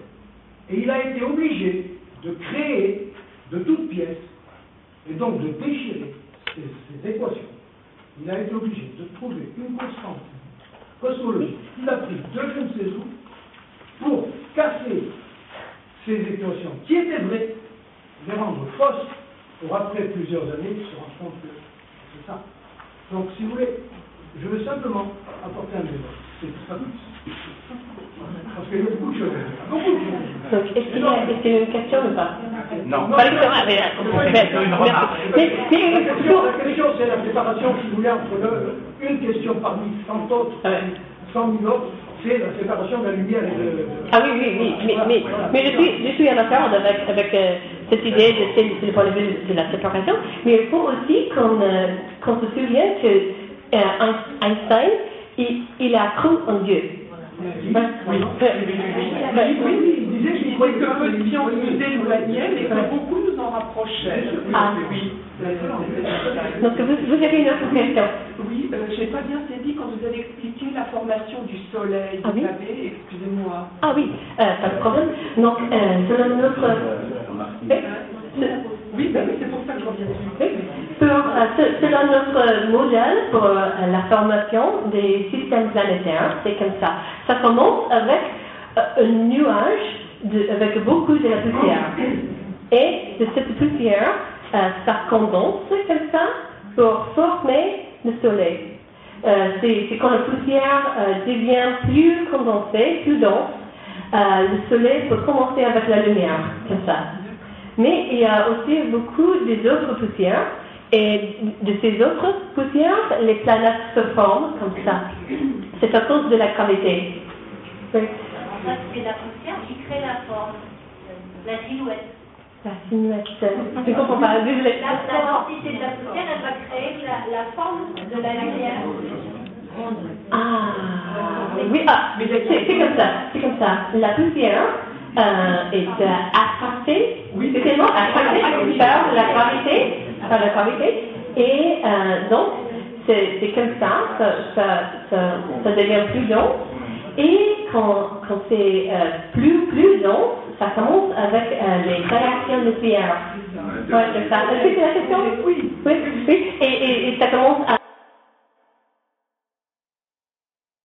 Et il a été obligé de créer de toutes pièces, et donc de déchirer ces, équations. Il a été obligé de trouver une constante cosmologique. Il a pris deux je pour casser ces équations qui étaient vraies, les rendre fausses, pour après plusieurs années se rendre compte que c'est ça. Donc, si vous voulez, je veux simplement apporter un débat. C'est pas plus. Parce qu'il y a beaucoup de choses. Beaucoup de choses. Donc, est-ce qu'il y, a y une question ou pas? Non. Pas ah, mais, euh, La mais, question, la question, c'est la séparation, si vous voulez, entre le- une question parmi tant d'autres, Ouais. cent mille autres, c'est la séparation de la lumière et de... Ah oui, oui, oui, mais, mais, mais je, suis, je suis en accord avec, avec cette idée de, c'est c'est le point de vue de la séparation, mais il faut aussi qu'on euh, se souvienne que euh, Einstein, il, il a cru en Dieu. Oui. Il disait qu'il peu qu'il sciences croyait. nous mais que beaucoup nous en rapprochaient. Ah. Oui. Donc vous, vous avez une autre question. Oui, euh, j'ai pas bien saisi quand vous avez expliqué la formation du soleil, Ah vous oui savez, excusez-moi. Ah oui, euh, pas de problème. Donc, euh, selon notre... Oui, ben oui, c'est pour ça que je reviens dessus. Pour, euh, ce- selon notre modèle pour euh, la formation des systèmes planétaires, c'est comme ça. Ça commence avec euh, un nuage de- avec beaucoup de poussière. Et de cette poussière, euh, ça condense comme ça pour former le soleil. Euh, c'est c'est quand la poussière euh, devient plus condensée, plus dense, euh, le soleil peut commencer avec la lumière, comme ça. Mais il y a aussi beaucoup des autres poussières, et de ces autres poussières, les planètes se forment comme ça. C'est à cause de la gravité. Oui. En fait, c'est la poussière qui crée la forme, la silhouette. La silhouette. Je ne comprends pas. La, densité de la poussière, elle va créer la, la forme de la lumière. Ah, oui, ah, c'est comme ça, c'est comme ça. La poussière euh, est euh, attractée, c'est tellement attractée par la gravité, par la gravité, et euh, donc c'est comme ça, ça, ça, ça, ça devient plus dense, et quand, quand c'est euh, plus, plus dense, ça commence avec euh, les réactions nucléaires. Ouais, c'est ça. Est-ce que c'est la question? Oui. Oui, oui. Et, et, et ça commence à